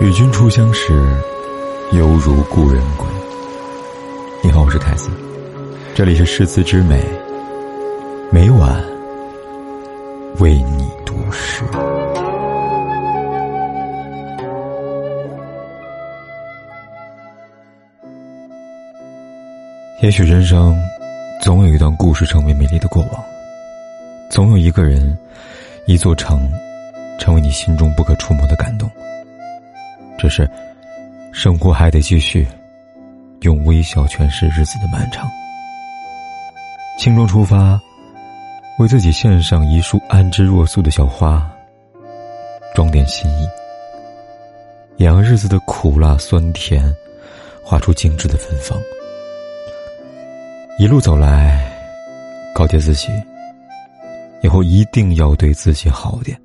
与君初相识，犹如故人归。你好，我是凯斯，这里是诗词之美，每晚为你读诗。也许人生总有一段故事成为美丽的过往，总有一个人、一座城，成为你心中不可触摸的感动。只是，生活还得继续，用微笑诠释日子的漫长。轻装出发，为自己献上一束安之若素的小花，装点心意。养日子的苦辣酸甜，画出精致的芬芳。一路走来，告诫自己，以后一定要对自己好点，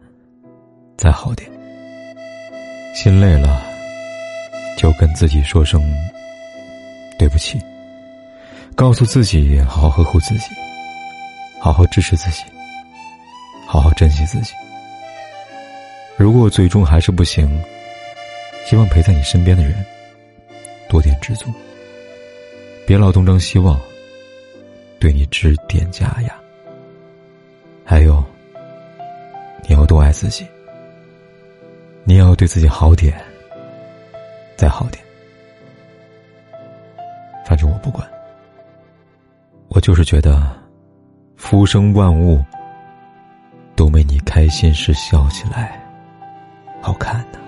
再好点。心累了，就跟自己说声对不起。告诉自己好好呵护自己，好好支持自己，好好珍惜自己。如果最终还是不行，希望陪在你身边的人多点知足，别老东张西望，对你指点加呀。还有，你要多爱自己。你要对自己好点，再好点。反正我不管，我就是觉得，浮生万物都没你开心时笑起来好看呢。